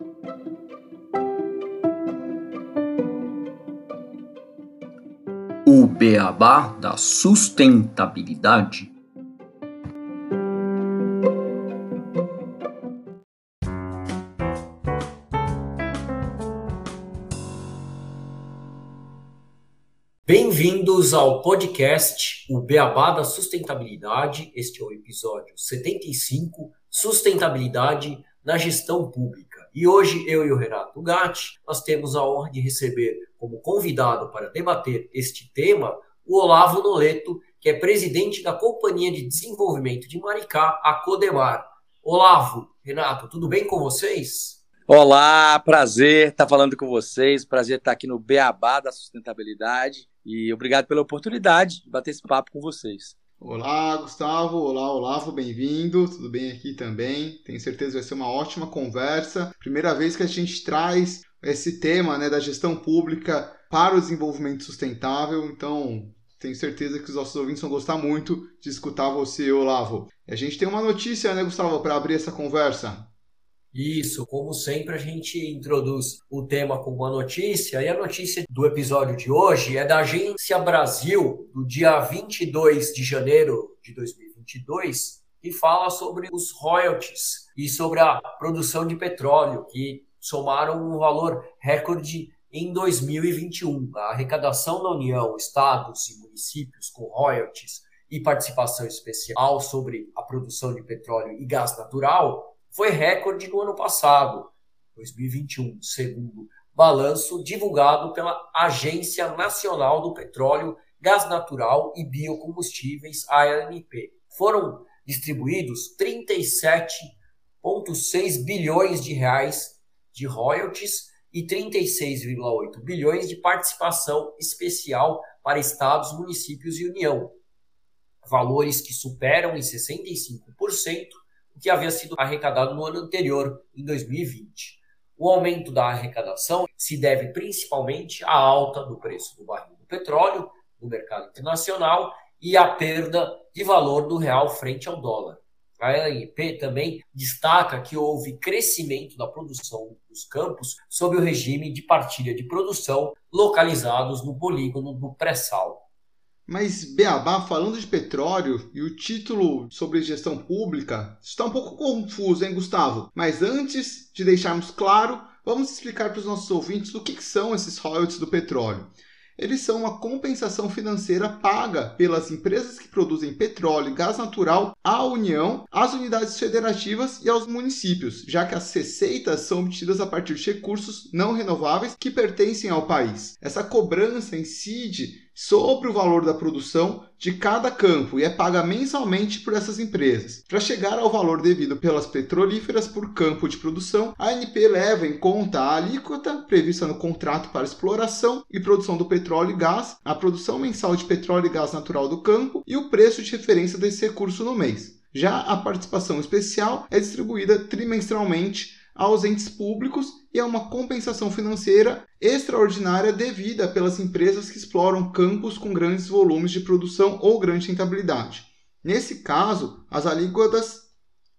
O beabá da sustentabilidade. Bem-vindos ao podcast O Beabá da Sustentabilidade. Este é o episódio 75, Sustentabilidade na Gestão Pública. E hoje eu e o Renato Gatti, nós temos a honra de receber como convidado para debater este tema o Olavo Noleto, que é presidente da Companhia de Desenvolvimento de Maricá, a Codemar. Olavo, Renato, tudo bem com vocês? Olá, prazer estar falando com vocês, prazer estar aqui no Beabá da Sustentabilidade. E obrigado pela oportunidade de bater esse papo com vocês. Olá, Gustavo. Olá, Olavo. Bem-vindo. Tudo bem aqui também? Tenho certeza que vai ser uma ótima conversa. Primeira vez que a gente traz esse tema né, da gestão pública para o desenvolvimento sustentável. Então, tenho certeza que os nossos ouvintes vão gostar muito de escutar você, Olavo. A gente tem uma notícia, né, Gustavo, para abrir essa conversa. Isso, como sempre, a gente introduz o tema com uma notícia, e a notícia do episódio de hoje é da Agência Brasil, do dia 22 de janeiro de 2022, que fala sobre os royalties e sobre a produção de petróleo, que somaram um valor recorde em 2021. A arrecadação da União, estados e municípios com royalties e participação especial sobre a produção de petróleo e gás natural foi recorde no ano passado, 2021, segundo balanço divulgado pela Agência Nacional do Petróleo, Gás Natural e Biocombustíveis, ANP. Foram distribuídos 37,6 bilhões de reais de royalties e 36,8 bilhões de participação especial para estados, municípios e União, valores que superam em 65% que havia sido arrecadado no ano anterior, em 2020. O aumento da arrecadação se deve principalmente à alta do preço do barril do petróleo no mercado internacional e à perda de valor do real frente ao dólar. A ANP também destaca que houve crescimento da produção dos campos sob o regime de partilha de produção localizados no polígono do pré-sal. Mas Beabá, falando de petróleo e o título sobre gestão pública, está um pouco confuso, hein, Gustavo? Mas antes de deixarmos claro, vamos explicar para os nossos ouvintes o que são esses royalties do petróleo. Eles são uma compensação financeira paga pelas empresas que produzem petróleo e gás natural à União, às unidades federativas e aos municípios, já que as receitas são obtidas a partir de recursos não renováveis que pertencem ao país. Essa cobrança incide sobre o valor da produção de cada campo e é paga mensalmente por essas empresas. Para chegar ao valor devido pelas petrolíferas por campo de produção, a ANP leva em conta a alíquota prevista no contrato para exploração e produção do petróleo e gás, a produção mensal de petróleo e gás natural do campo e o preço de referência desse recurso no mês. Já a participação especial é distribuída trimestralmente aos entes públicos e a uma compensação financeira extraordinária devida pelas empresas que exploram campos com grandes volumes de produção ou grande rentabilidade. Nesse caso, as alíquotas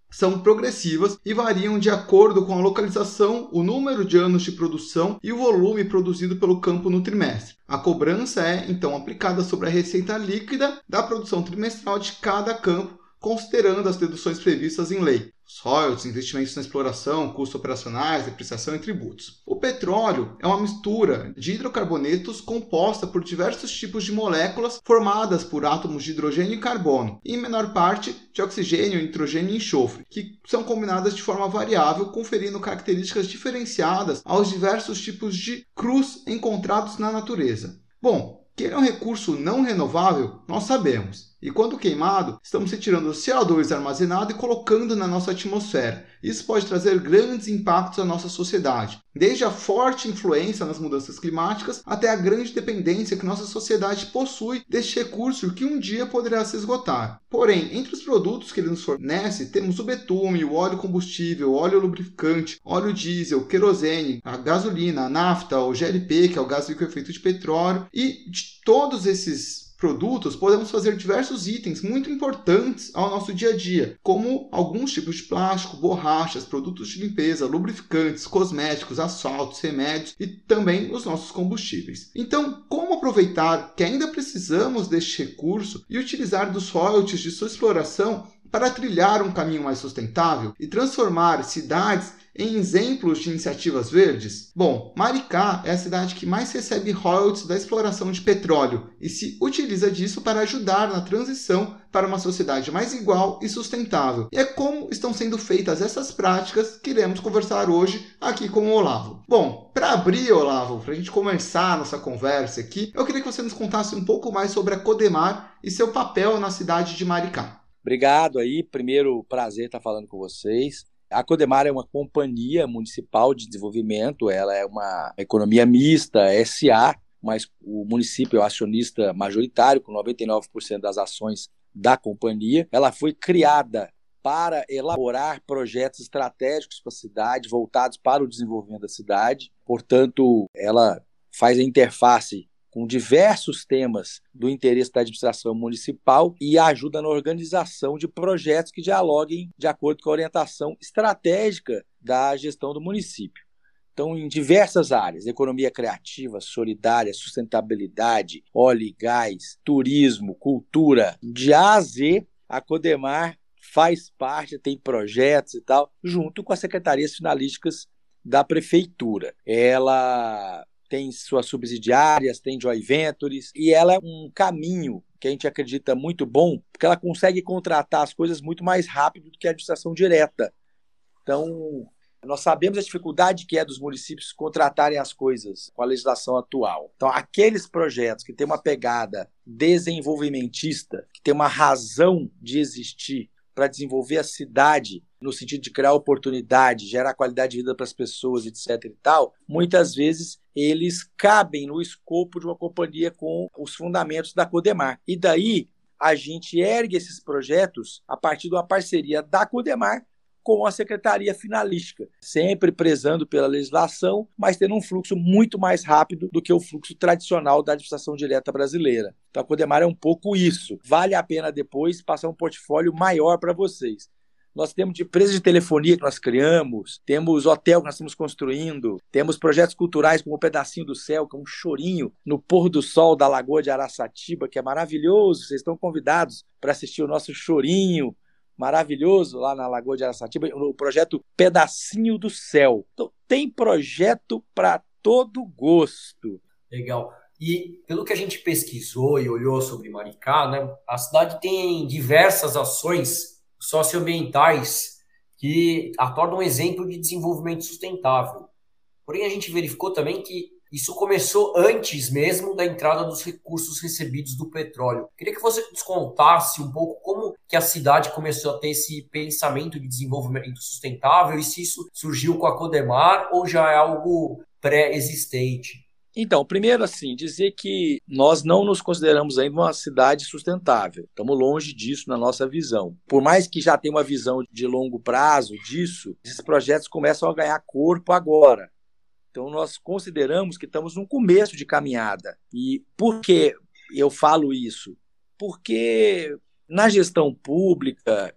são progressivas e variam de acordo com a localização, o número de anos de produção e o volume produzido pelo campo no trimestre. A cobrança é então aplicada sobre a receita líquida da produção trimestral de cada campo, considerando as deduções previstas em lei os royalties, investimentos na exploração, custos operacionais, depreciação e tributos. O petróleo é uma mistura de hidrocarbonetos composta por diversos tipos de moléculas formadas por átomos de hidrogênio e carbono, e em menor parte de oxigênio, nitrogênio e enxofre, que são combinadas de forma variável, conferindo características diferenciadas aos diversos tipos de crus encontrados na natureza. Bom, que ele é um recurso não renovável, nós sabemos. E quando queimado, estamos retirando o CO2 armazenado e colocando na nossa atmosfera. Isso pode trazer grandes impactos à nossa sociedade, desde a forte influência nas mudanças climáticas até a grande dependência que nossa sociedade possui deste recurso que um dia poderá se esgotar. Porém, entre os produtos que ele nos fornece, temos o betume, o óleo combustível, óleo lubrificante, óleo diesel, querosene, a gasolina, a nafta, o GLP, que é o gás com efeito de petróleo, e de todos esses produtos, podemos fazer diversos itens muito importantes ao nosso dia a dia, como alguns tipos de plástico, borrachas, produtos de limpeza, lubrificantes, cosméticos, asfaltos, remédios e também os nossos combustíveis. Então, como aproveitar que ainda precisamos deste recurso e utilizar dos royalties de sua exploração para trilhar um caminho mais sustentável e transformar cidades em exemplos de iniciativas verdes? Bom, Maricá é a cidade que mais recebe royalties da exploração de petróleo e se utiliza disso para ajudar na transição para uma sociedade mais igual e sustentável. E é como estão sendo feitas essas práticas que iremos conversar hoje aqui com o Olavo. Bom, para abrir, Olavo, para a gente começar a nossa conversa aqui, eu queria que você nos contasse um pouco mais sobre a Codemar e seu papel na cidade de Maricá. Obrigado aí, primeiro prazer estar falando com vocês. A Codemar é uma companhia municipal de desenvolvimento, ela é uma economia mista, SA, mas o município é o acionista majoritário, com 99% das ações da companhia. Ela foi criada para elaborar projetos estratégicos para a cidade, voltados para o desenvolvimento da cidade. Portanto, ela faz a interface com diversos temas do interesse da administração municipal e ajuda na organização de projetos que dialoguem de acordo com a orientação estratégica da gestão do município. Então, em diversas áreas, economia criativa, solidária, sustentabilidade, óleo e gás, turismo, cultura, de A a Z, a Codemar faz parte, tem projetos e tal, junto com as secretarias finalísticas da prefeitura. Ela tem suas subsidiárias, tem joint ventures, e ela é um caminho que a gente acredita muito bom, porque ela consegue contratar as coisas muito mais rápido do que a administração direta. Então, nós sabemos a dificuldade que é dos municípios contratarem as coisas com a legislação atual. Então, aqueles projetos que têm uma pegada desenvolvimentista, que tem uma razão de existir para desenvolver a cidade no sentido de criar oportunidade, gerar qualidade de vida para as pessoas, etc. e tal, muitas vezes eles cabem no escopo de uma companhia com os fundamentos da Codemar. E daí a gente ergue esses projetos a partir de uma parceria da Codemar com a secretaria finalística, sempre prezando pela legislação, mas tendo um fluxo muito mais rápido do que o fluxo tradicional da administração direta brasileira. Então a Codemar é um pouco isso. Vale a pena depois passar um portfólio maior para vocês. Nós temos de empresas de telefonia que nós criamos, temos hotel que nós estamos construindo, temos projetos culturais como o Pedacinho do Céu, que é um chorinho no pôr do sol da Lagoa de Araçatiba, que é maravilhoso. Vocês estão convidados para assistir o nosso chorinho maravilhoso lá na Lagoa de Araçatiba, o projeto Pedacinho do Céu. Então, tem projeto para todo gosto. Legal. E pelo que a gente pesquisou e olhou sobre Maricá, né, a cidade tem diversas ações socioambientais que tornam um exemplo de desenvolvimento sustentável. Porém, a gente verificou também que isso começou antes mesmo da entrada dos recursos recebidos do petróleo. Queria que você nos contasse um pouco como que a cidade começou a ter esse pensamento de desenvolvimento sustentável e se isso surgiu com a Codemar ou já é algo pré-existente. Então, primeiro, assim, dizer que nós não nos consideramos ainda uma cidade sustentável. Estamos longe disso na nossa visão. Por mais que já tenha uma visão de longo prazo disso, esses projetos começam a ganhar corpo agora. Então, nós consideramos que estamos num começo de caminhada. E por que eu falo isso? Porque na gestão pública,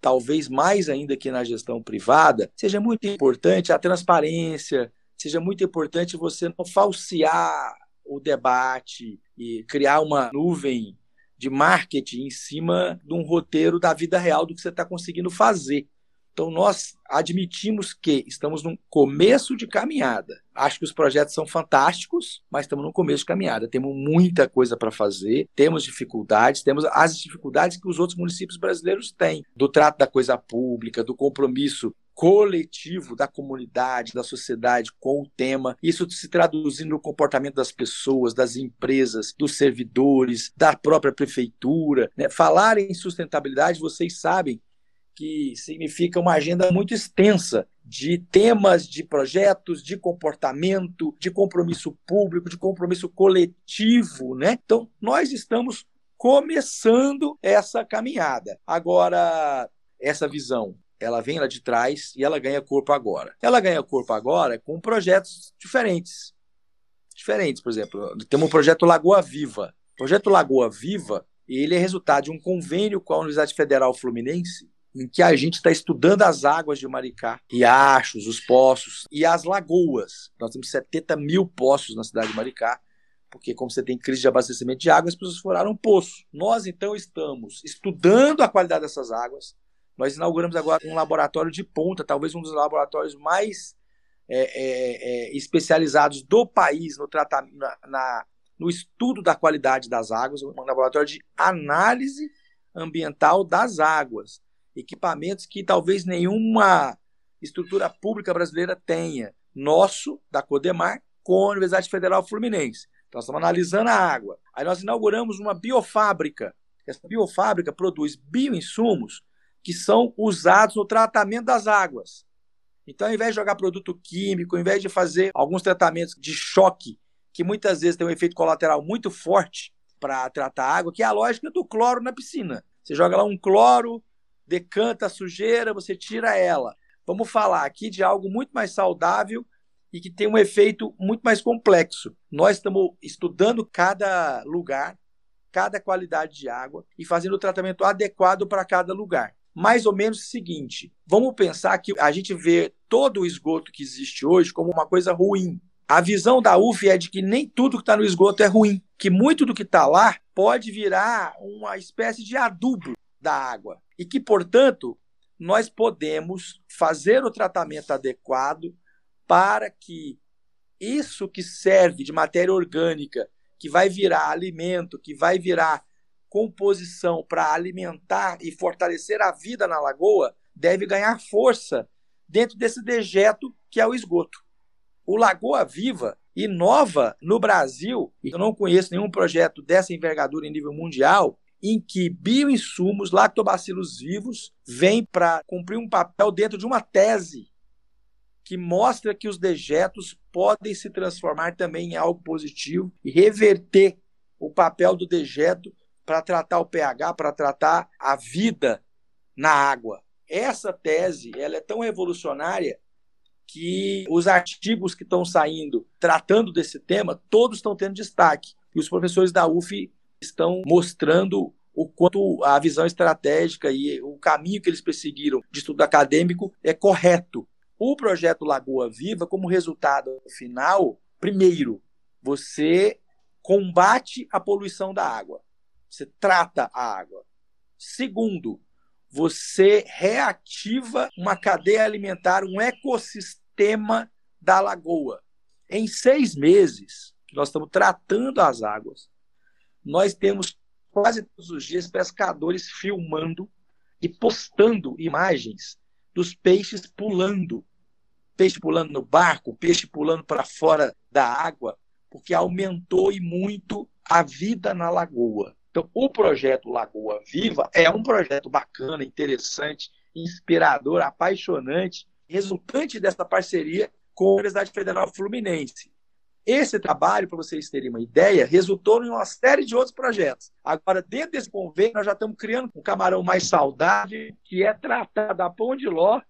talvez mais ainda que na gestão privada, seja muito importante a transparência, seja muito importante você não falsear o debate e criar uma nuvem de marketing em cima de um roteiro da vida real do que você está conseguindo fazer. Então, nós admitimos que estamos num começo de caminhada. Acho que os projetos são fantásticos, mas estamos no começo de caminhada. Temos muita coisa para fazer, temos dificuldades, temos as dificuldades que os outros municípios brasileiros têm, do trato da coisa pública, do compromisso coletivo da comunidade, da sociedade com o tema, isso se traduzindo no comportamento das pessoas, das empresas, dos servidores, da própria prefeitura. Né? Falar em sustentabilidade, vocês sabem que significa uma agenda muito extensa de temas, de projetos, de comportamento, de compromisso público, de compromisso coletivo, né? Então, nós estamos começando essa caminhada. Agora, essa visão ela vem lá de trás e ela ganha corpo agora. Ela ganha corpo agora com projetos diferentes. Diferentes, por exemplo, temos um projeto Lagoa Viva, projeto Lagoa Viva ele é resultado de um convênio com a Universidade Federal Fluminense, em que a gente está estudando as águas de Maricá, riachos, os poços e as lagoas. Nós temos 70 mil poços na cidade de Maricá, porque como você tem crise de abastecimento de água, as pessoas furaram um poço. Nós, então, estamos estudando a qualidade dessas águas. Nós inauguramos agora um laboratório de ponta, talvez um dos laboratórios mais é, é, é, especializados do país no tratamento, na, na, no estudo da qualidade das águas, um laboratório de análise ambiental das águas. Equipamentos que talvez nenhuma estrutura pública brasileira tenha. Nosso, da Codemar, com a Universidade Federal Fluminense. Então, nós estamos analisando a água. Aí nós inauguramos uma biofábrica. Essa biofábrica produz bioinsumos que são usados no tratamento das águas. Então, ao invés de jogar produto químico, ao invés de fazer alguns tratamentos de choque que muitas vezes tem um efeito colateral muito forte para tratar a água, que é a lógica do cloro na piscina. Você joga lá um cloro, decanta a sujeira, você tira ela. Vamos falar aqui de algo muito mais saudável e que tem um efeito muito mais complexo. Nós estamos estudando cada lugar, cada qualidade de água e fazendo o tratamento adequado para cada lugar. Mais ou menos o seguinte: vamos pensar que a gente vê todo o esgoto que existe hoje como uma coisa ruim. A visão da UF é de que nem tudo que está no esgoto é ruim, que muito do que está lá pode virar uma espécie de adubo da água e que, portanto, nós podemos fazer o tratamento adequado para que isso que serve de matéria orgânica, que vai virar alimento, que vai virar composição para alimentar e fortalecer a vida na lagoa, deve ganhar força dentro desse dejeto que é o esgoto. O Lagoa Viva inova no Brasil, eu não conheço nenhum projeto dessa envergadura em nível mundial, em que bioinsumos, lactobacilos vivos, vêm para cumprir um papel dentro de uma tese que mostra que os dejetos podem se transformar também em algo positivo e reverter o papel do dejeto para tratar o pH, para tratar a vida na água. Essa tese ela é tão revolucionária que os artigos que estão saindo tratando desse tema, todos estão tendo destaque. E os professores da UF estão mostrando o quanto a visão estratégica e o caminho que eles perseguiram de estudo acadêmico é correto. O projeto Lagoa Viva, como resultado final, primeiro, você combate a poluição da água. Você trata a água. Segundo, você reativa uma cadeia alimentar, um ecossistema sistema da lagoa. Em seis meses que nós estamos tratando as águas, nós temos quase todos os dias pescadores filmando e postando imagens dos peixes pulando. Peixe pulando no barco, peixe pulando para fora da água, porque aumentou e muito a vida na lagoa. Então, o projeto Lagoa Viva é um projeto bacana, interessante, inspirador, apaixonante, resultante dessa parceria com a Universidade Federal Fluminense. Esse trabalho, para vocês terem uma ideia, resultou em uma série de outros projetos. Agora, dentro desse convênio, nós já estamos criando um camarão mais saudável, que é tratado a pão de ló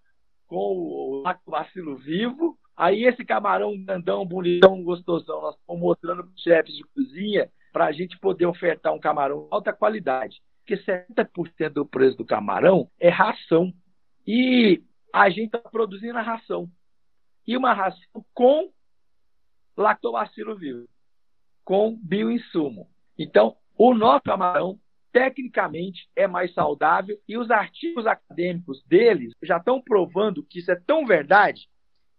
com o lactobacilo vivo. Aí esse camarão grandão, bonitão, gostosão, nós estamos mostrando para os chefes de cozinha para a gente poder ofertar um camarão de alta qualidade. Porque 70% do preço do camarão é ração. E a gente está produzindo a ração. E uma ração com lactobacilo vivo, com bioinsumo. Então, o nosso camarão, tecnicamente, é mais saudável e os artigos acadêmicos deles já estão provando que isso é tão verdade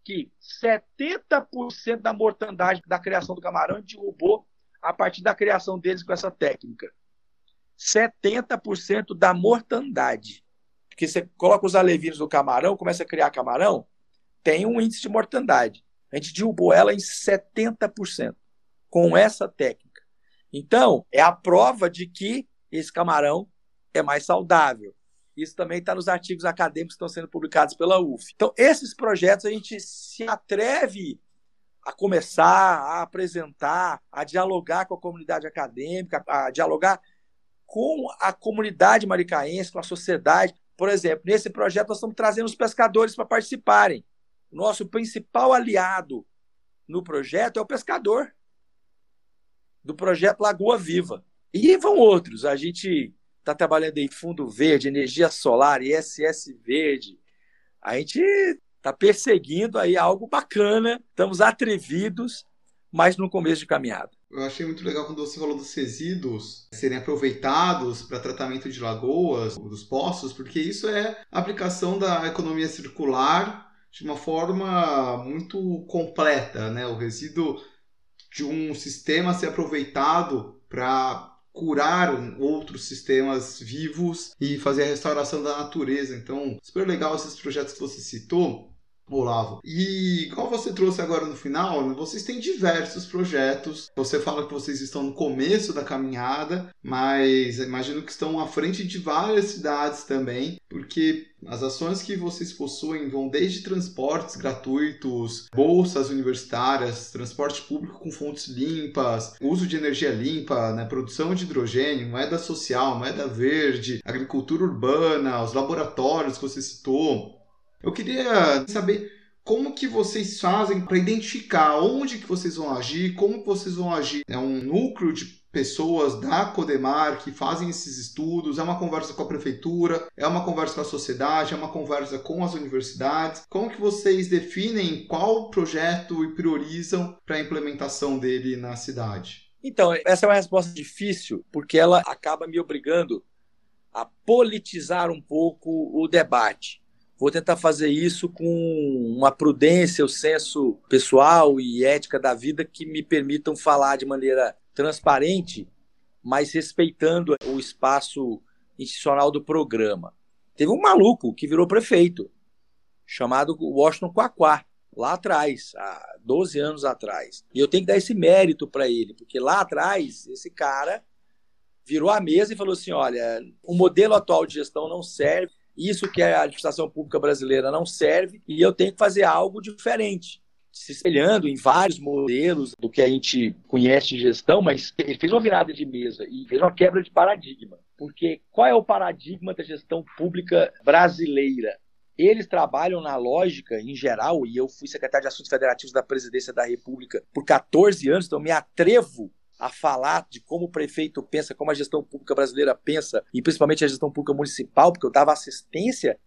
que 70% da mortandade da criação do camarão derrubou a partir da criação deles com essa técnica. 70% da mortandade. Porque você coloca os alevinos do camarão, começa a criar camarão, tem um índice de mortandade. A gente derrubou ela em 70% com essa técnica. Então, é a prova de que esse camarão é mais saudável. Isso também está nos artigos acadêmicos que estão sendo publicados pela UF. Então, esses projetos a gente se atreve a começar a apresentar, a dialogar com a comunidade acadêmica, a dialogar com a comunidade maricaense, com a sociedade, por exemplo, nesse projeto nós estamos trazendo os pescadores para participarem. Nosso principal aliado no projeto é o pescador do projeto Lagoa Viva. E vão outros. A gente está trabalhando em fundo verde, energia solar, ISS verde. A gente está perseguindo aí algo bacana, estamos atrevidos, mas no começo de caminhada. Eu achei muito legal quando você falou dos resíduos serem aproveitados para tratamento de lagoas, dos poços, porque isso é aplicação da economia circular de uma forma muito completa, né? O resíduo de um sistema ser aproveitado para curar outros sistemas vivos e fazer a restauração da natureza. Então, super legal esses projetos que você citou. Olavo. E como você trouxe agora no final, né, vocês têm diversos projetos. Você fala que vocês estão no começo da caminhada, mas imagino que estão à frente de várias cidades também, porque as ações que vocês possuem vão desde transportes gratuitos, bolsas universitárias, transporte público com fontes limpas, uso de energia limpa, né, produção de hidrogênio, moeda social, moeda verde, agricultura urbana, os laboratórios que você citou eu queria saber como que vocês fazem para identificar onde que vocês vão agir, como vocês vão agir. É um núcleo de pessoas da Codemar que fazem esses estudos, é uma conversa com a prefeitura, é uma conversa com a sociedade, é uma conversa com as universidades. Como que vocês definem qual projeto e priorizam para a implementação dele na cidade? Então, essa é uma resposta difícil, porque ela acaba me obrigando a politizar um pouco o debate. Vou tentar fazer isso com uma prudência, o senso pessoal e ética da vida que me permitam falar de maneira transparente, mas respeitando o espaço institucional do programa. Teve um maluco que virou prefeito, chamado Washington Quaquá, lá atrás, há 12 anos atrás. E eu tenho que dar esse mérito para ele, porque lá atrás, esse cara virou a mesa e falou assim: olha, o modelo atual de gestão não serve isso que a administração pública brasileira não serve e eu tenho que fazer algo diferente. Se espelhando em vários modelos do que a gente conhece de gestão, mas ele fez uma virada de mesa e fez uma quebra de paradigma. Porque qual é o paradigma da gestão pública brasileira? Eles trabalham na lógica, em geral, e eu fui secretário de Assuntos Federativos da Presidência da República por 14 anos, então me atrevo a falar de como o prefeito pensa, como a gestão pública brasileira pensa, e principalmente a gestão pública municipal, porque eu dava assistência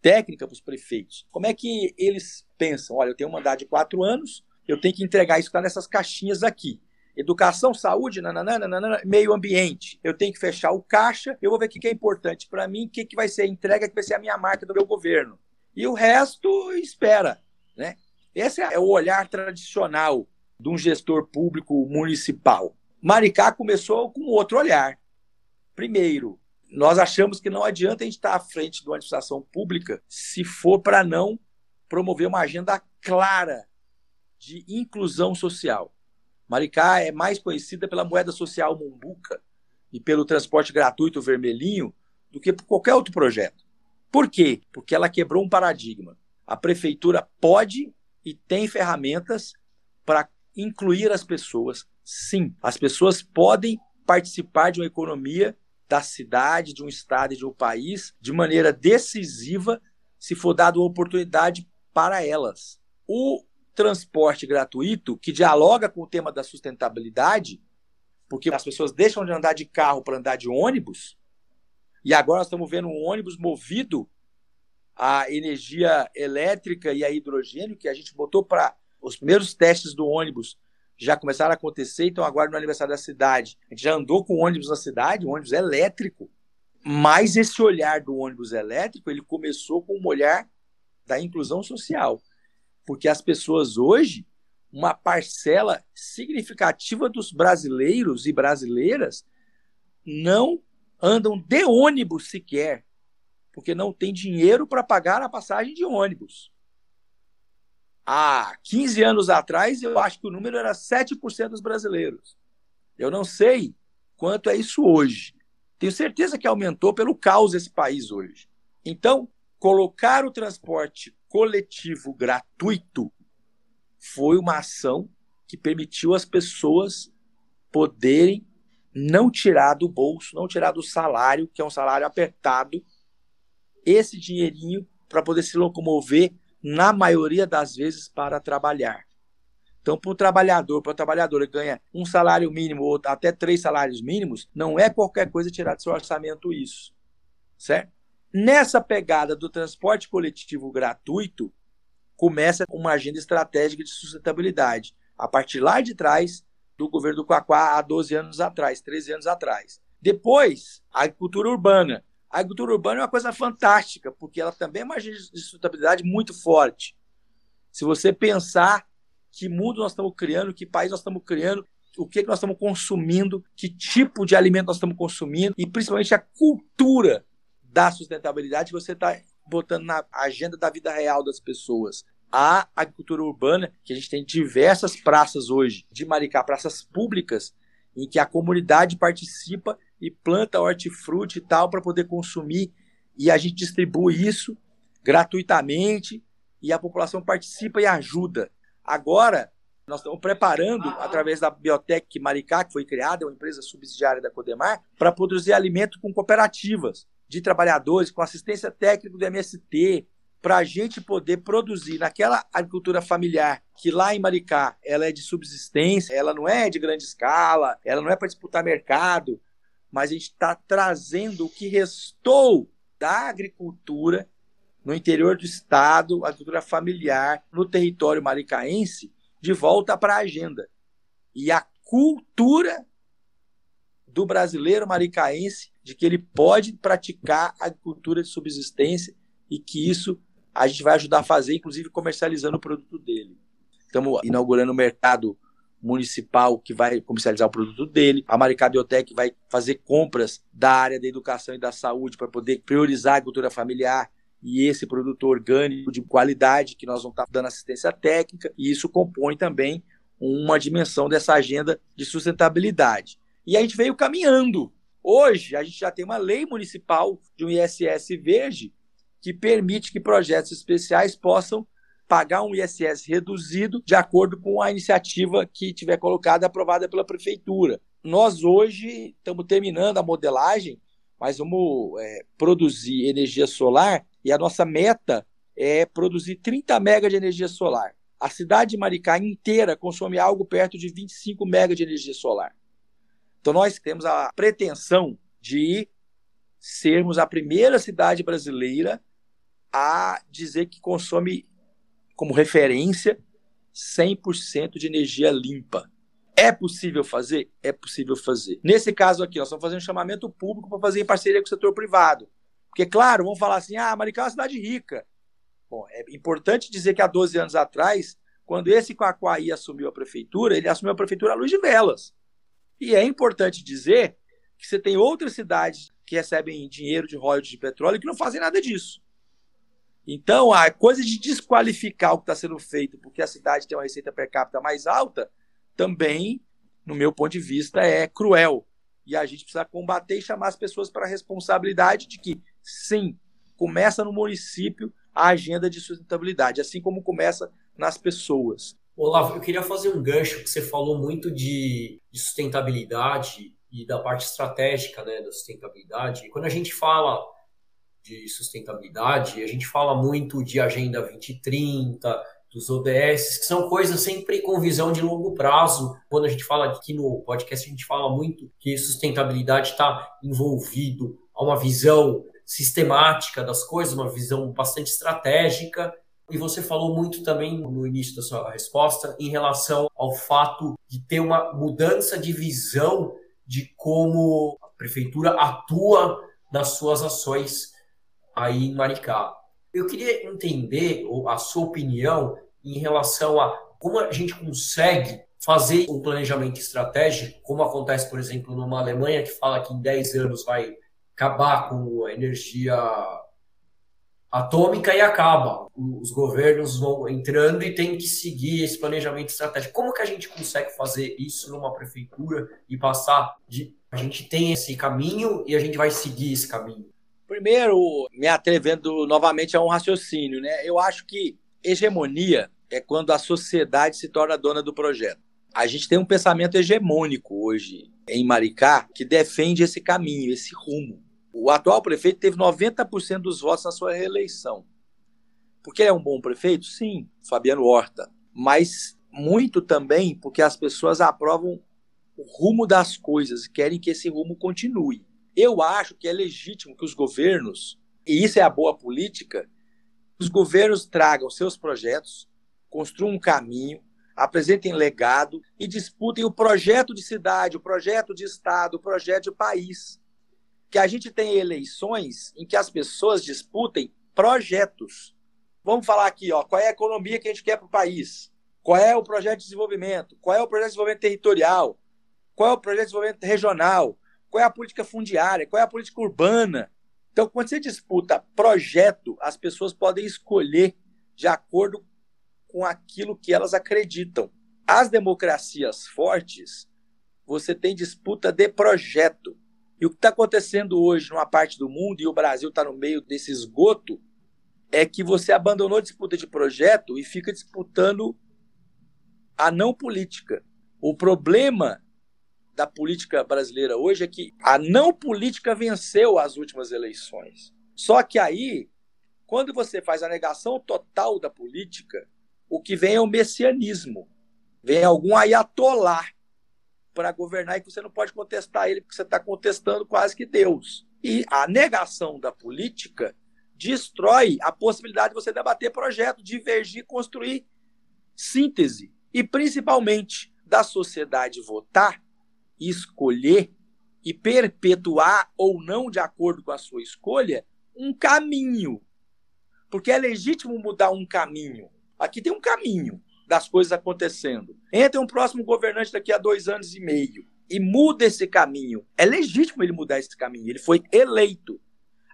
técnica para os prefeitos. Como é que eles pensam? Olha, eu tenho um mandato de quatro anos, eu tenho que entregar isso que está nessas caixinhas aqui. Educação, saúde, nananana, nanana, meio ambiente. Eu tenho que fechar o caixa, eu vou ver o que é importante para mim, o que, que vai ser a entrega, que vai ser a minha marca do meu governo. E o resto espera. Né? Esse é o olhar tradicional de um gestor público municipal. Maricá começou com outro olhar. Primeiro, nós achamos que não adianta a gente estar à frente de uma administração pública se for para não promover uma agenda clara de inclusão social. Maricá é mais conhecida pela moeda social Mumbuca e pelo transporte gratuito vermelhinho do que por qualquer outro projeto. Por quê? Porque ela quebrou um paradigma. A prefeitura pode e tem ferramentas para incluir as pessoas Sim, as pessoas podem participar de uma economia da cidade, de um estado e de um país de maneira decisiva se for dada uma oportunidade para elas. O transporte gratuito, que dialoga com o tema da sustentabilidade, porque as pessoas deixam de andar de carro para andar de ônibus, e agora nós estamos vendo um ônibus movido a energia elétrica e a hidrogênio, que a gente botou para os primeiros testes do ônibus já começaram a acontecer, então agora no aniversário da cidade. A gente já andou com ônibus na cidade, ônibus elétrico. Mas esse olhar do ônibus elétrico, ele começou com um olhar da inclusão social. Porque as pessoas hoje, uma parcela significativa dos brasileiros e brasileiras não andam de ônibus sequer, porque não tem dinheiro para pagar a passagem de ônibus. Há 15 anos atrás, eu acho que o número era 7% dos brasileiros. Eu não sei quanto é isso hoje. Tenho certeza que aumentou pelo caos esse país hoje. Então, colocar o transporte coletivo gratuito foi uma ação que permitiu às pessoas poderem não tirar do bolso, não tirar do salário, que é um salário apertado, esse dinheirinho para poder se locomover na maioria das vezes, para trabalhar. Então, para o trabalhador, para a trabalhadora que ganha um salário mínimo ou até três salários mínimos, não é qualquer coisa tirar do seu orçamento isso. Certo? Nessa pegada do transporte coletivo gratuito, começa uma agenda estratégica de sustentabilidade. A partir lá de trás, do governo do Quaquá, há 12 anos atrás, 13 anos atrás. Depois, a agricultura urbana. A agricultura urbana é uma coisa fantástica, porque ela também é uma sustentabilidade muito forte. Se você pensar que mundo nós estamos criando, que país nós estamos criando, o que nós estamos consumindo, que tipo de alimento nós estamos consumindo, e principalmente a cultura da sustentabilidade que você está botando na agenda da vida real das pessoas. A agricultura urbana, que a gente tem diversas praças hoje de Maricá, praças públicas, em que a comunidade participa e planta hortifruti e tal para poder consumir, e a gente distribui isso gratuitamente, e a população participa e ajuda. Agora, nós estamos preparando, através da Biotec Maricá, que foi criada, uma empresa subsidiária da Codemar, para produzir alimento com cooperativas de trabalhadores, com assistência técnica do MST, para a gente poder produzir naquela agricultura familiar, que lá em Maricá ela é de subsistência, ela não é de grande escala, ela não é para disputar mercado, mas a gente está trazendo o que restou da agricultura no interior do estado, agricultura familiar, no território maricaense, de volta para a agenda. E a cultura do brasileiro maricaense de que ele pode praticar agricultura de subsistência e que isso a gente vai ajudar a fazer, inclusive comercializando o produto dele. Estamos inaugurando o mercado municipal que vai comercializar o produto dele. A Maricá Biotech vai fazer compras da área da educação e da saúde para poder priorizar a agricultura familiar e esse produto orgânico de qualidade que nós vamos estar dando assistência técnica, e isso compõe também uma dimensão dessa agenda de sustentabilidade. E a gente veio caminhando. Hoje, a gente já tem uma lei municipal de um ISS verde que permite que projetos especiais possam pagar um ISS reduzido de acordo com a iniciativa que tiver colocada e aprovada pela prefeitura. Nós hoje estamos terminando a modelagem, mas vamos é, produzir energia solar e a nossa meta é produzir 30 mega de energia solar. A cidade de Maricá inteira consome algo perto de 25 mega de energia solar. Então nós temos a pretensão de sermos a primeira cidade brasileira a dizer que consome como referência 100% de energia limpa. É possível fazer? É possível fazer. Nesse caso aqui, nós estamos fazendo um chamamento público para fazer em parceria com o setor privado. Porque, claro, vamos falar assim, ah, Maricá é uma cidade rica. Bom, é importante dizer que há 12 anos atrás, quando esse Quaquaí assumiu a prefeitura, ele assumiu a prefeitura à luz de velas. E é importante dizer que você tem outras cidades que recebem dinheiro de royalties de petróleo que não fazem nada disso. Então, a coisa de desqualificar o que está sendo feito porque a cidade tem uma receita per capita mais alta, também, no meu ponto de vista, é cruel. E a gente precisa combater e chamar as pessoas para a responsabilidade de que, sim, começa no município a agenda de sustentabilidade, assim como começa nas pessoas. Olavo, eu queria fazer um gancho, que você falou muito de, de sustentabilidade e da parte estratégica né, da sustentabilidade. E quando a gente fala de sustentabilidade, a gente fala muito de Agenda 2030, dos ODS, que são coisas sempre com visão de longo prazo. Quando a gente fala aqui no podcast, a gente fala muito que sustentabilidade está envolvido a uma visão sistemática das coisas, uma visão bastante estratégica. E você falou muito também no início da sua resposta em relação ao fato de ter uma mudança de visão de como a prefeitura atua nas suas ações aí em Maricá. Eu queria entender a sua opinião em relação a como a gente consegue fazer um planejamento estratégico, como acontece, por exemplo, numa Alemanha que fala que em 10 anos vai acabar com a energia atômica e acaba. Os governos vão entrando e tem que seguir esse planejamento estratégico. Como que a gente consegue fazer isso numa prefeitura e passar de a gente tem esse caminho e a gente vai seguir esse caminho? Primeiro, me atrevendo novamente a um raciocínio, né? Eu acho que hegemonia é quando a sociedade se torna dona do projeto. A gente tem um pensamento hegemônico hoje em Maricá que defende esse caminho, esse rumo. O atual prefeito teve 90% dos votos na sua reeleição. Porque ele é um bom prefeito? Sim, Fabiano Horta. Mas muito também porque as pessoas aprovam o rumo das coisas e querem que esse rumo continue. Eu acho que é legítimo que os governos, e isso é a boa política, os governos tragam seus projetos, construam um caminho, apresentem legado e disputem o projeto de cidade, o projeto de Estado, o projeto de país. Que a gente tem eleições em que as pessoas disputem projetos. Vamos falar aqui, ó, qual é a economia que a gente quer para o país? Qual é o projeto de desenvolvimento? Qual é o projeto de desenvolvimento territorial? Qual é o projeto de desenvolvimento regional? Qual é a política fundiária? Qual é a política urbana? Então, quando você disputa projeto, as pessoas podem escolher de acordo com aquilo que elas acreditam. As democracias fortes, você tem disputa de projeto. E o que está acontecendo hoje numa parte do mundo, e o Brasil está no meio desse esgoto, é que você abandonou a disputa de projeto e fica disputando a não política. O problema da política brasileira hoje é que a não política venceu as últimas eleições. Só que aí, quando você faz a negação total da política, o que vem é o messianismo. Vem algum ayatolá para governar e que você não pode contestar ele, porque você está contestando quase que Deus. E a negação da política destrói a possibilidade de você debater projeto, divergir, construir síntese. E principalmente da sociedade votar escolher e perpetuar ou não, de acordo com a sua escolha, um caminho. Porque é legítimo mudar um caminho. Aqui tem um caminho das coisas acontecendo. Entra um próximo governante daqui a dois anos e meio e muda esse caminho. É legítimo ele mudar esse caminho. Ele foi eleito.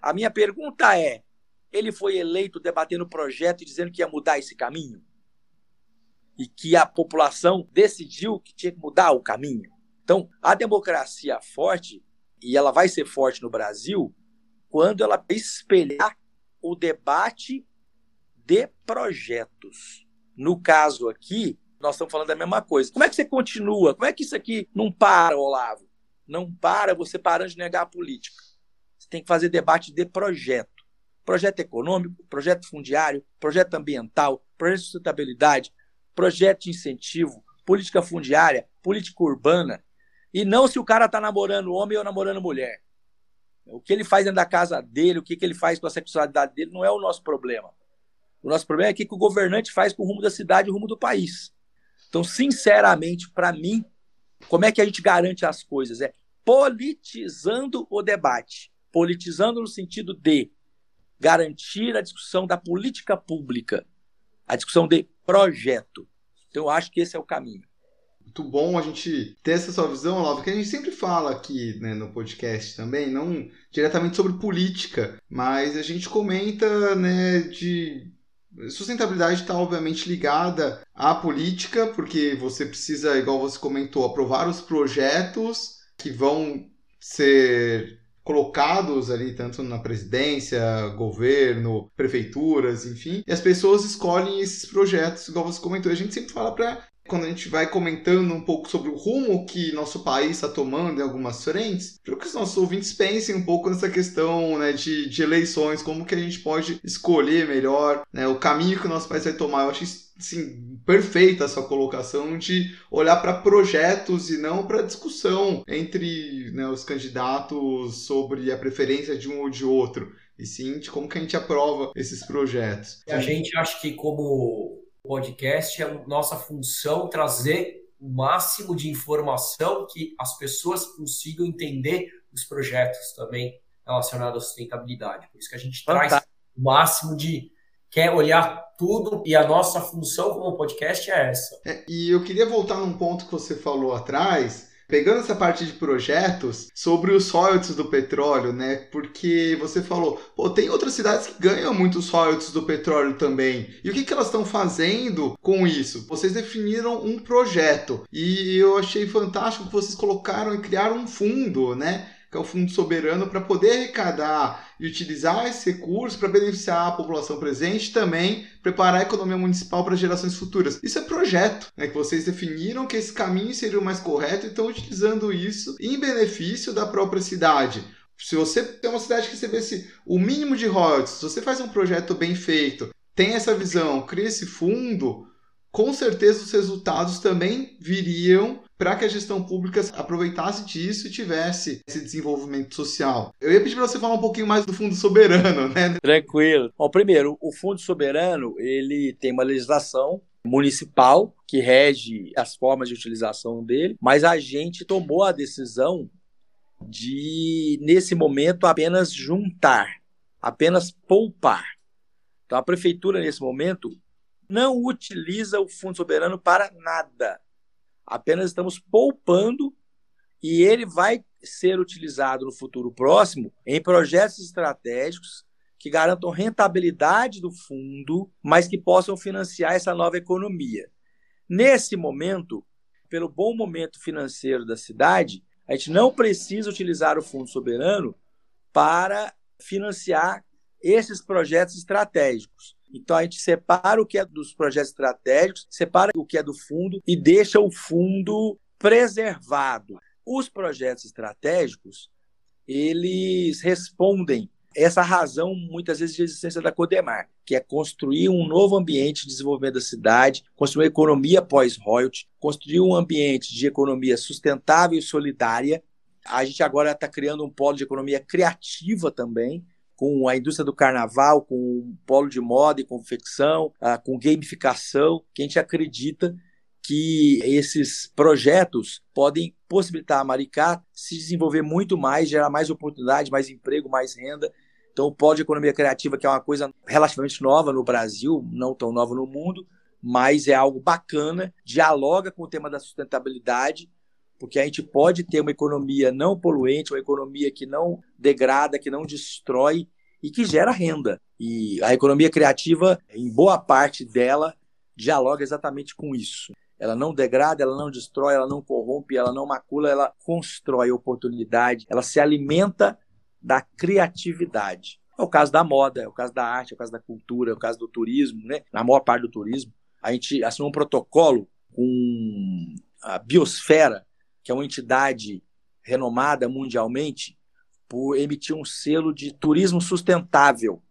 A minha pergunta é: ele foi eleito debatendo o projeto e dizendo que ia mudar esse caminho? E que a população decidiu que tinha que mudar o caminho? Então, a democracia forte, e ela vai ser forte no Brasil, quando ela espelhar o debate de projetos. No caso aqui, nós estamos falando da mesma coisa. Como é que você continua? Como é que isso aqui não para, Olavo? Não para você parando de negar a política. Você tem que fazer debate de projeto. Projeto econômico, projeto fundiário, projeto ambiental, projeto de sustentabilidade, projeto de incentivo, política fundiária, política urbana, e não se o cara tá namorando homem ou namorando mulher. O que ele faz dentro da casa dele, o que, que ele faz com a sexualidade dele, não é o nosso problema. O nosso problema é o que, que o governante faz com o rumo da cidade e o rumo do país. Então, sinceramente, para mim, como é que a gente garante as coisas? É politizando o debate. Politizando no sentido de garantir a discussão da política pública, a discussão de projeto. Então, eu acho que esse é o caminho muito bom a gente ter essa sua visão, Olavo, que a gente sempre fala aqui né, no podcast também, não diretamente sobre política, mas a gente comenta né, de Sustentabilidade está obviamente ligada à política, porque você precisa, igual você comentou, aprovar os projetos que vão ser colocados ali tanto na presidência, governo, prefeituras, enfim, e as pessoas escolhem esses projetos, igual você comentou. A gente sempre fala para quando a gente vai comentando um pouco sobre o rumo que nosso país está tomando em algumas frentes, para que os nossos ouvintes pensem um pouco nessa questão né, de, de eleições, como que a gente pode escolher melhor né, o caminho que o nosso país vai tomar. Eu acho assim, perfeita a sua colocação de olhar para projetos e não para discussão entre né, os candidatos sobre a preferência de um ou de outro, e sim de como que a gente aprova esses projetos. A gente acha que como podcast é nossa função trazer o máximo de informação que as pessoas consigam entender os projetos também relacionados à sustentabilidade. Por isso que a gente traz o máximo de quer olhar tudo e a nossa função como podcast é essa. É, e eu queria voltar num ponto que você falou atrás, Pegando essa parte de projetos, sobre os royalties do petróleo, né? Porque você falou, pô, tem outras cidades que ganham muitos royalties do petróleo também. E o que, que elas estão fazendo com isso? Vocês definiram um projeto e eu achei fantástico que vocês colocaram e criaram um fundo, né? Que é o Fundo Soberano, para poder arrecadar e utilizar esse recurso para beneficiar a população presente também preparar a economia municipal para gerações futuras. Isso é projeto, né, que vocês definiram que esse caminho seria o mais correto e estão utilizando isso em benefício da própria cidade. Se você tem uma cidade que recebesse o mínimo de royalties, se você faz um projeto bem feito, tem essa visão, cria esse fundo, com certeza os resultados também viriam para que a gestão pública aproveitasse disso e tivesse esse desenvolvimento social. Eu ia pedir para você falar um pouquinho mais do Fundo Soberano, né? Tranquilo. Bom, primeiro, o Fundo Soberano, ele tem uma legislação municipal que rege as formas de utilização dele, mas a gente tomou a decisão de, nesse momento, apenas juntar, apenas poupar. Então, a prefeitura, nesse momento, não utiliza o Fundo Soberano para nada apenas estamos poupando e ele vai ser utilizado no futuro próximo em projetos estratégicos que garantam rentabilidade do fundo, mas que possam financiar essa nova economia. Nesse momento, pelo bom momento financeiro da cidade, a gente não precisa utilizar o fundo soberano para financiar esses projetos estratégicos. Então a gente separa o que é dos projetos estratégicos, separa o que é do fundo e deixa o fundo preservado. Os projetos estratégicos, eles respondem essa razão, muitas vezes, de existência da Codemar, que é construir um novo ambiente de desenvolvimento da cidade, construir economia pós-royalty, construir um ambiente de economia sustentável e solidária. A gente agora está criando um polo de economia criativa também, com a indústria do carnaval, com o polo de moda e confecção, ah, com gamificação, que a gente acredita que esses projetos podem possibilitar a Maricá se desenvolver muito mais, gerar mais oportunidade, mais emprego, mais renda. Então, o polo de economia criativa, que é uma coisa relativamente nova no Brasil, não tão nova no mundo, mas é algo bacana, dialoga com o tema da sustentabilidade porque a gente pode ter uma economia não poluente, uma economia que não degrada, que não destrói e que gera renda. E a economia criativa, em boa parte dela, dialoga exatamente com isso. Ela não degrada, ela não destrói, ela não corrompe, ela não macula, ela constrói oportunidade, ela se alimenta da criatividade. É o caso da moda, é o caso da arte, é o caso da cultura, é o caso do turismo, né? Na maior parte do turismo, a gente assinou um protocolo com a biosfera que é uma entidade renomada mundialmente por emitir um selo de turismo sustentável.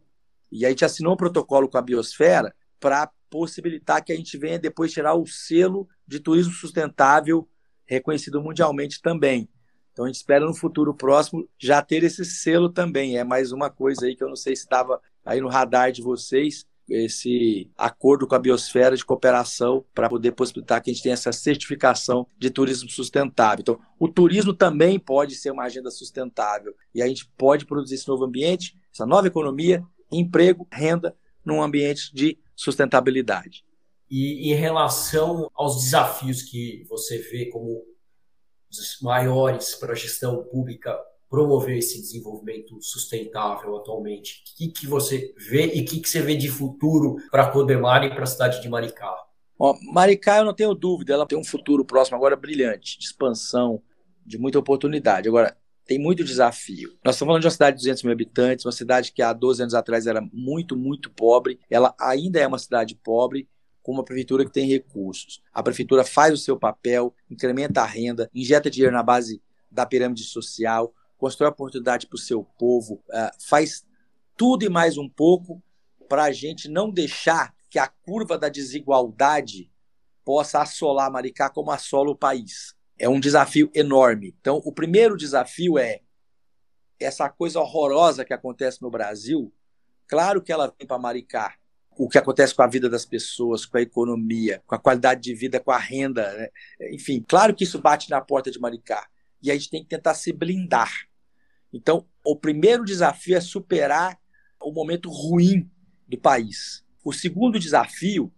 E a gente assinou um protocolo com a Biosfera para possibilitar que a gente venha depois tirar o selo de turismo sustentável reconhecido mundialmente também. Então a gente espera no futuro próximo já ter esse selo também. É mais uma coisa aí que eu não sei se estava aí no radar de vocês, esse acordo com a biosfera de cooperação para poder possibilitar que a gente tenha essa certificação de turismo sustentável. Então, o turismo também pode ser uma agenda sustentável e a gente pode produzir esse novo ambiente, essa nova economia, emprego, renda num ambiente de sustentabilidade. E em relação aos desafios que você vê como os maiores para a gestão pública promover esse desenvolvimento sustentável atualmente? O que, que você vê e o que, que você vê de futuro para Codemar e para a cidade de Maricá? Maricá, eu não tenho dúvida, ela tem um futuro próximo agora brilhante, de expansão, de muita oportunidade. Agora, tem muito desafio. Nós estamos falando de uma cidade de 200 mil habitantes, uma cidade que há 12 anos atrás era muito, muito pobre. Ela ainda é uma cidade pobre, com uma prefeitura que tem recursos. A prefeitura faz o seu papel, incrementa a renda, injeta dinheiro na base da pirâmide social, constrói oportunidade para o seu povo, uh, faz tudo e mais um pouco para a gente não deixar que a curva da desigualdade possa assolar Maricá como assola o país. É um desafio enorme. Então, o primeiro desafio é essa coisa horrorosa que acontece no Brasil. Claro que ela vem para Maricá. O que acontece com a vida das pessoas, com a economia, com a qualidade de vida, com a renda. Né? Enfim, claro que isso bate na porta de Maricá. E a gente tem que tentar se blindar. Então, o primeiro desafio é superar o momento ruim do país. O segundo desafio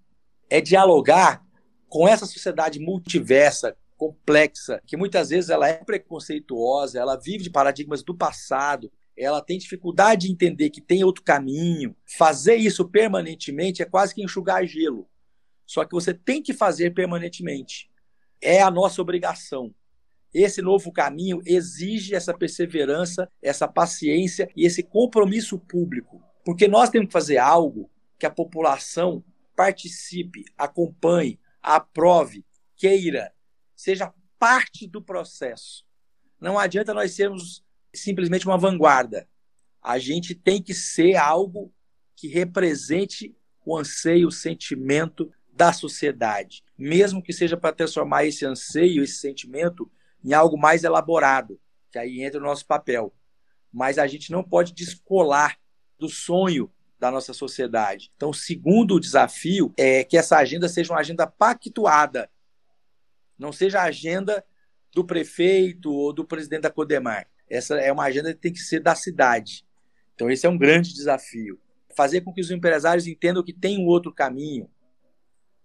é dialogar com essa sociedade multiversa, complexa, que muitas vezes ela é preconceituosa, ela vive de paradigmas do passado, ela tem dificuldade de entender que tem outro caminho. Fazer isso permanentemente é quase que enxugar gelo. Só que você tem que fazer permanentemente. É a nossa obrigação. Esse novo caminho exige essa perseverança, essa paciência e esse compromisso público, porque nós temos que fazer algo que a população participe, acompanhe, aprove, queira, seja parte do processo. Não adianta nós sermos simplesmente uma vanguarda. A gente tem que ser algo que represente o anseio, o sentimento da sociedade, mesmo que seja para transformar esse anseio, esse sentimento, em algo mais elaborado, que aí entra o nosso papel. Mas a gente não pode descolar do sonho da nossa sociedade. Então, o segundo desafio é que essa agenda seja uma agenda pactuada, não seja a agenda do prefeito ou do presidente da Codemar. Essa é uma agenda que tem que ser da cidade. Então, esse é um grande desafio. Fazer com que os empresários entendam que tem um outro caminho.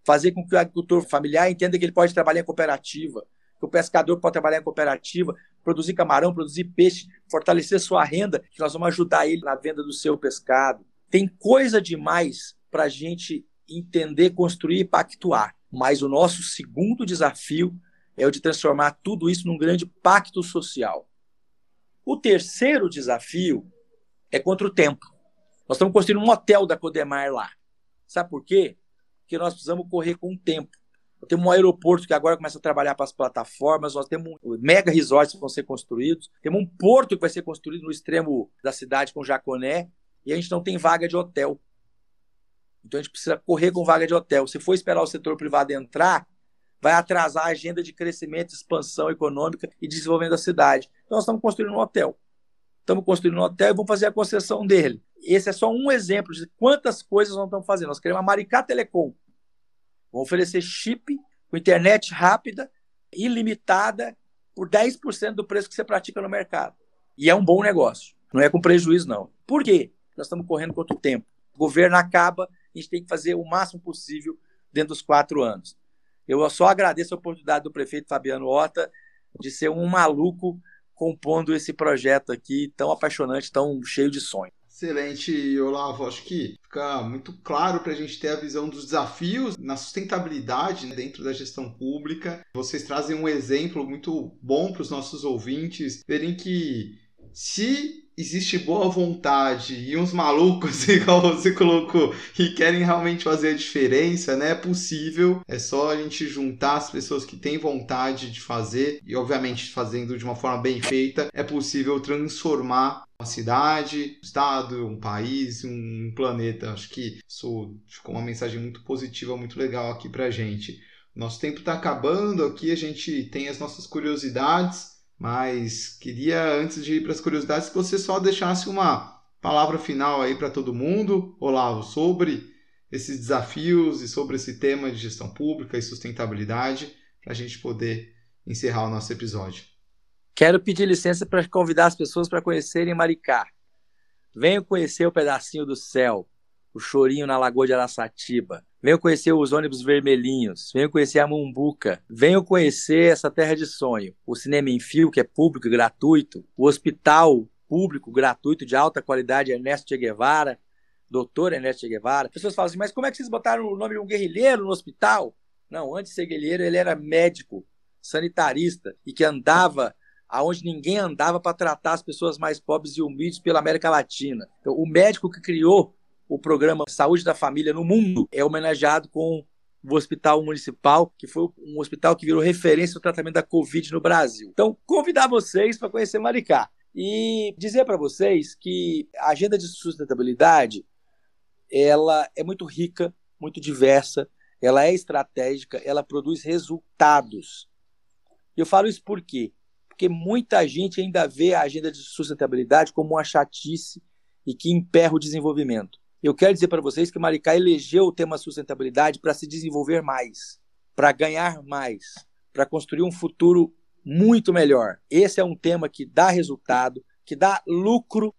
Fazer com que o agricultor familiar entenda que ele pode trabalhar em cooperativa, que o pescador pode trabalhar em cooperativa, produzir camarão, produzir peixe, fortalecer sua renda, que nós vamos ajudar ele na venda do seu pescado. Tem coisa demais para a gente entender, construir e pactuar. Mas o nosso segundo desafio é o de transformar tudo isso num grande pacto social. O terceiro desafio é contra o tempo. Nós estamos construindo um hotel da Codemar lá. Sabe por quê? Porque nós precisamos correr com o tempo. Temos um aeroporto que agora começa a trabalhar para as plataformas, nós temos mega resorts que vão ser construídos, temos um porto que vai ser construído no extremo da cidade com Jaconé, e a gente não tem vaga de hotel. Então a gente precisa correr com vaga de hotel. Se for esperar o setor privado entrar, vai atrasar a agenda de crescimento, expansão econômica e desenvolvimento da cidade. Então nós estamos construindo um hotel. Estamos construindo um hotel e vamos fazer a concessão dele. Esse é só um exemplo de quantas coisas nós estamos fazendo. Nós queremos a Maricá Telecom. Vamos oferecer chip com internet rápida, ilimitada, por 10% do preço que você pratica no mercado. E é um bom negócio. Não é com prejuízo, não. Por quê? Nós estamos correndo contra o tempo. O governo acaba, a gente tem que fazer o máximo possível dentro dos quatro anos. Eu só agradeço a oportunidade do prefeito Fabiano Horta de ser um maluco compondo esse projeto aqui tão apaixonante, tão cheio de sonho. Excelente, Olavo. Acho que fica muito claro para a gente ter a visão dos desafios na sustentabilidade né, dentro da gestão pública. Vocês trazem um exemplo muito bom para os nossos ouvintes verem que se existe boa vontade e uns malucos, igual você colocou, que querem realmente fazer a diferença, né? É possível. É só a gente juntar as pessoas que têm vontade de fazer e, obviamente, fazendo de uma forma bem feita, é possível transformar uma cidade, um estado, um país, um planeta. Acho que isso ficou uma mensagem muito positiva, muito legal aqui pra gente. Nosso tempo está acabando aqui, a gente tem as nossas curiosidades mas queria, antes de ir para as curiosidades, que você só deixasse uma palavra final aí para todo mundo, Olavo, sobre esses desafios e sobre esse tema de gestão pública e sustentabilidade, para a gente poder encerrar o nosso episódio. Quero pedir licença para convidar as pessoas para conhecerem Maricá. Venham conhecer o pedacinho do céu, o chorinho na Lagoa de Araçatiba. Venham conhecer os ônibus vermelhinhos. Venham conhecer a Mumbuca. Venham conhecer essa terra de sonho. O cinema em fio, que é público e gratuito. O hospital público, gratuito, de alta qualidade, Ernesto Che Guevara. Doutor Ernesto Che Guevara. As pessoas falam assim, mas como é que vocês botaram o nome de um guerrilheiro no hospital? Não, antes de ser guerrilheiro, ele era médico, sanitarista e que andava aonde ninguém andava para tratar as pessoas mais pobres e humildes pela América Latina. Então, o médico que criou o programa Saúde da Família no mundo é homenageado com o Hospital Municipal, que foi um hospital que virou referência no tratamento da Covid no Brasil. Então, convidar vocês para conhecer Maricá e dizer para vocês que a agenda de sustentabilidade ela é muito rica, muito diversa, ela é estratégica, ela produz resultados. Eu falo isso por quê? Porque muita gente ainda vê a agenda de sustentabilidade como uma chatice e que emperra o desenvolvimento. Eu quero dizer para vocês que Maricá elegeu o tema sustentabilidade para se desenvolver mais, para ganhar mais, para construir um futuro muito melhor. Esse é um tema que dá resultado, que dá lucro.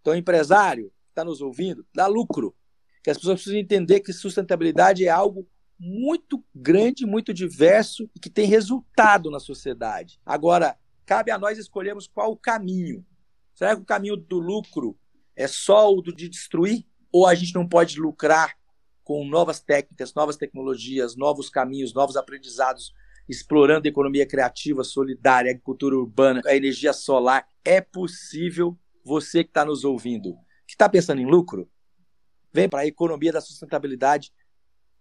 Então, empresário que está nos ouvindo, dá lucro. Que as pessoas precisam entender que sustentabilidade é algo muito grande, muito diverso e que tem resultado na sociedade. Agora, cabe a nós escolhermos qual o caminho. Será que o caminho do lucro é só o de destruir? Ou a gente não pode lucrar com novas técnicas, novas tecnologias, novos caminhos, novos aprendizados, explorando a economia criativa, solidária, agricultura urbana, a energia solar. É possível, você que está nos ouvindo, que está pensando em lucro, vem para a economia da sustentabilidade,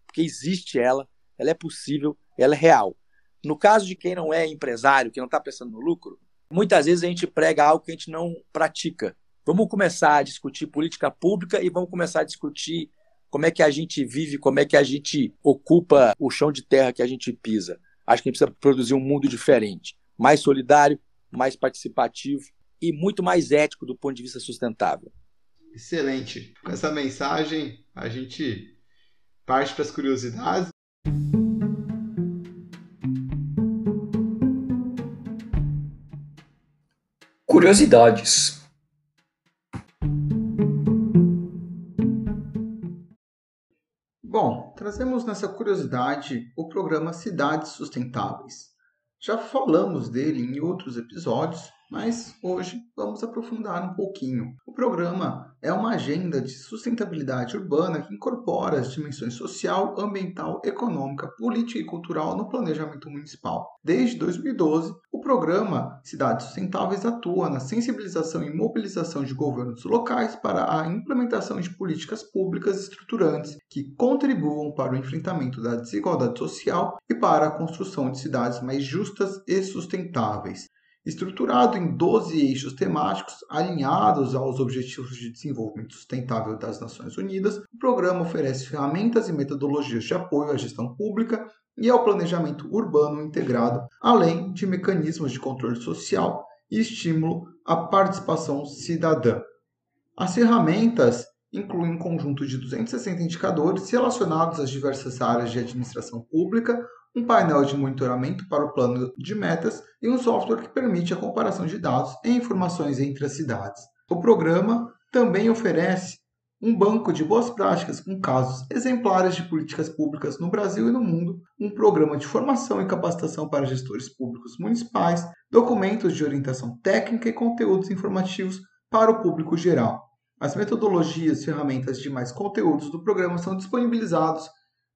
porque existe ela, ela é possível, ela é real. No caso de quem não é empresário, que não está pensando no lucro, muitas vezes a gente prega algo que a gente não pratica. Vamos começar a discutir política pública e vamos começar a discutir como é que a gente vive, como é que a gente ocupa o chão de terra que a gente pisa. Acho que a gente precisa produzir um mundo diferente, mais solidário, mais participativo e muito mais ético do ponto de vista sustentável. Excelente. Com essa mensagem, a gente parte para as curiosidades. Curiosidades. Trazemos nessa curiosidade o programa Cidades Sustentáveis. Já falamos dele em outros episódios, mas hoje vamos aprofundar um pouquinho. O programa é uma agenda de sustentabilidade urbana que incorpora as dimensões social, ambiental, econômica, política e cultural no planejamento municipal. Desde 2012, o programa Cidades Sustentáveis atua na sensibilização e mobilização de governos locais para a implementação de políticas públicas estruturantes que contribuam para o enfrentamento da desigualdade social e para a construção de cidades mais justas e sustentáveis. Estruturado em 12 eixos temáticos alinhados aos Objetivos de Desenvolvimento Sustentável das Nações Unidas, o programa oferece ferramentas e metodologias de apoio à gestão pública e ao planejamento urbano integrado, além de mecanismos de controle social e estímulo à participação cidadã. As ferramentas incluem um conjunto de 260 indicadores relacionados às diversas áreas de administração pública, um painel de monitoramento para o plano de metas e um software que permite a comparação de dados e informações entre as cidades. O programa também oferece um banco de boas práticas com casos exemplares de políticas públicas no Brasil e no mundo, um programa de formação e capacitação para gestores públicos municipais, documentos de orientação técnica e conteúdos informativos para o público geral. As metodologias e ferramentas de mais conteúdos do programa são disponibilizados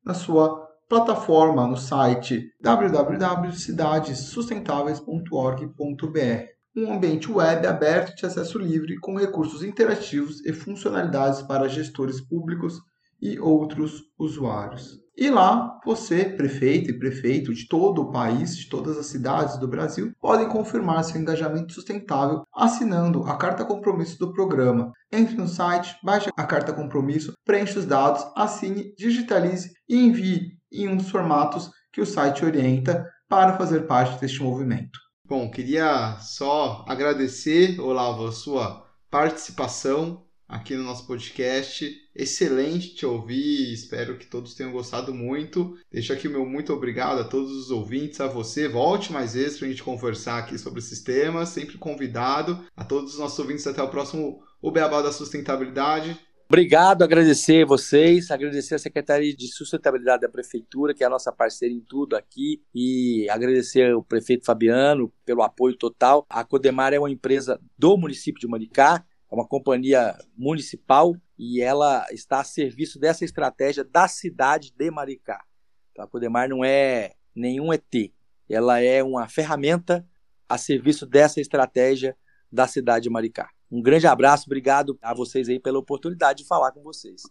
na sua plataforma no site www.cidadessustentáveis.org.br. Um ambiente web aberto de acesso livre com recursos interativos e funcionalidades para gestores públicos e outros usuários. E lá, você, prefeito e prefeito de todo o país, de todas as cidades do Brasil, podem confirmar seu engajamento sustentável assinando a carta compromisso do programa. Entre no site, baixe a carta compromisso, preencha os dados, assine, digitalize e envie em um dos formatos que o site orienta para fazer parte deste movimento. Bom, queria só agradecer, Olavo, a sua participação aqui no nosso podcast. Excelente te ouvir, espero que todos tenham gostado muito. Deixo aqui o meu muito obrigado a todos os ouvintes, a você. Volte mais vezes para a gente conversar aqui sobre esses temas, sempre convidado. A todos os nossos ouvintes, até o próximo O Beabá da Sustentabilidade. Obrigado, agradecer vocês, agradecer a Secretaria de Sustentabilidade da Prefeitura, que é a nossa parceira em tudo aqui, e agradecer o prefeito Fabiano pelo apoio total. A Codemar é uma empresa do município de Maricá, é uma companhia municipal e ela está a serviço dessa estratégia da cidade de Maricá. Então, a Codemar não é nenhum ET, ela é uma ferramenta a serviço dessa estratégia da cidade de Maricá. Um grande abraço, obrigado a vocês aí pela oportunidade de falar com vocês.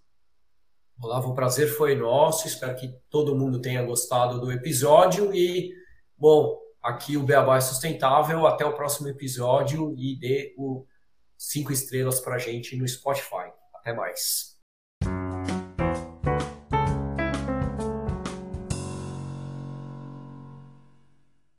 Olá, o prazer foi nosso. Espero que todo mundo tenha gostado do episódio e, bom, aqui o Beabá é sustentável. Até o próximo episódio e dê o cinco estrelas para gente no Spotify. Até mais.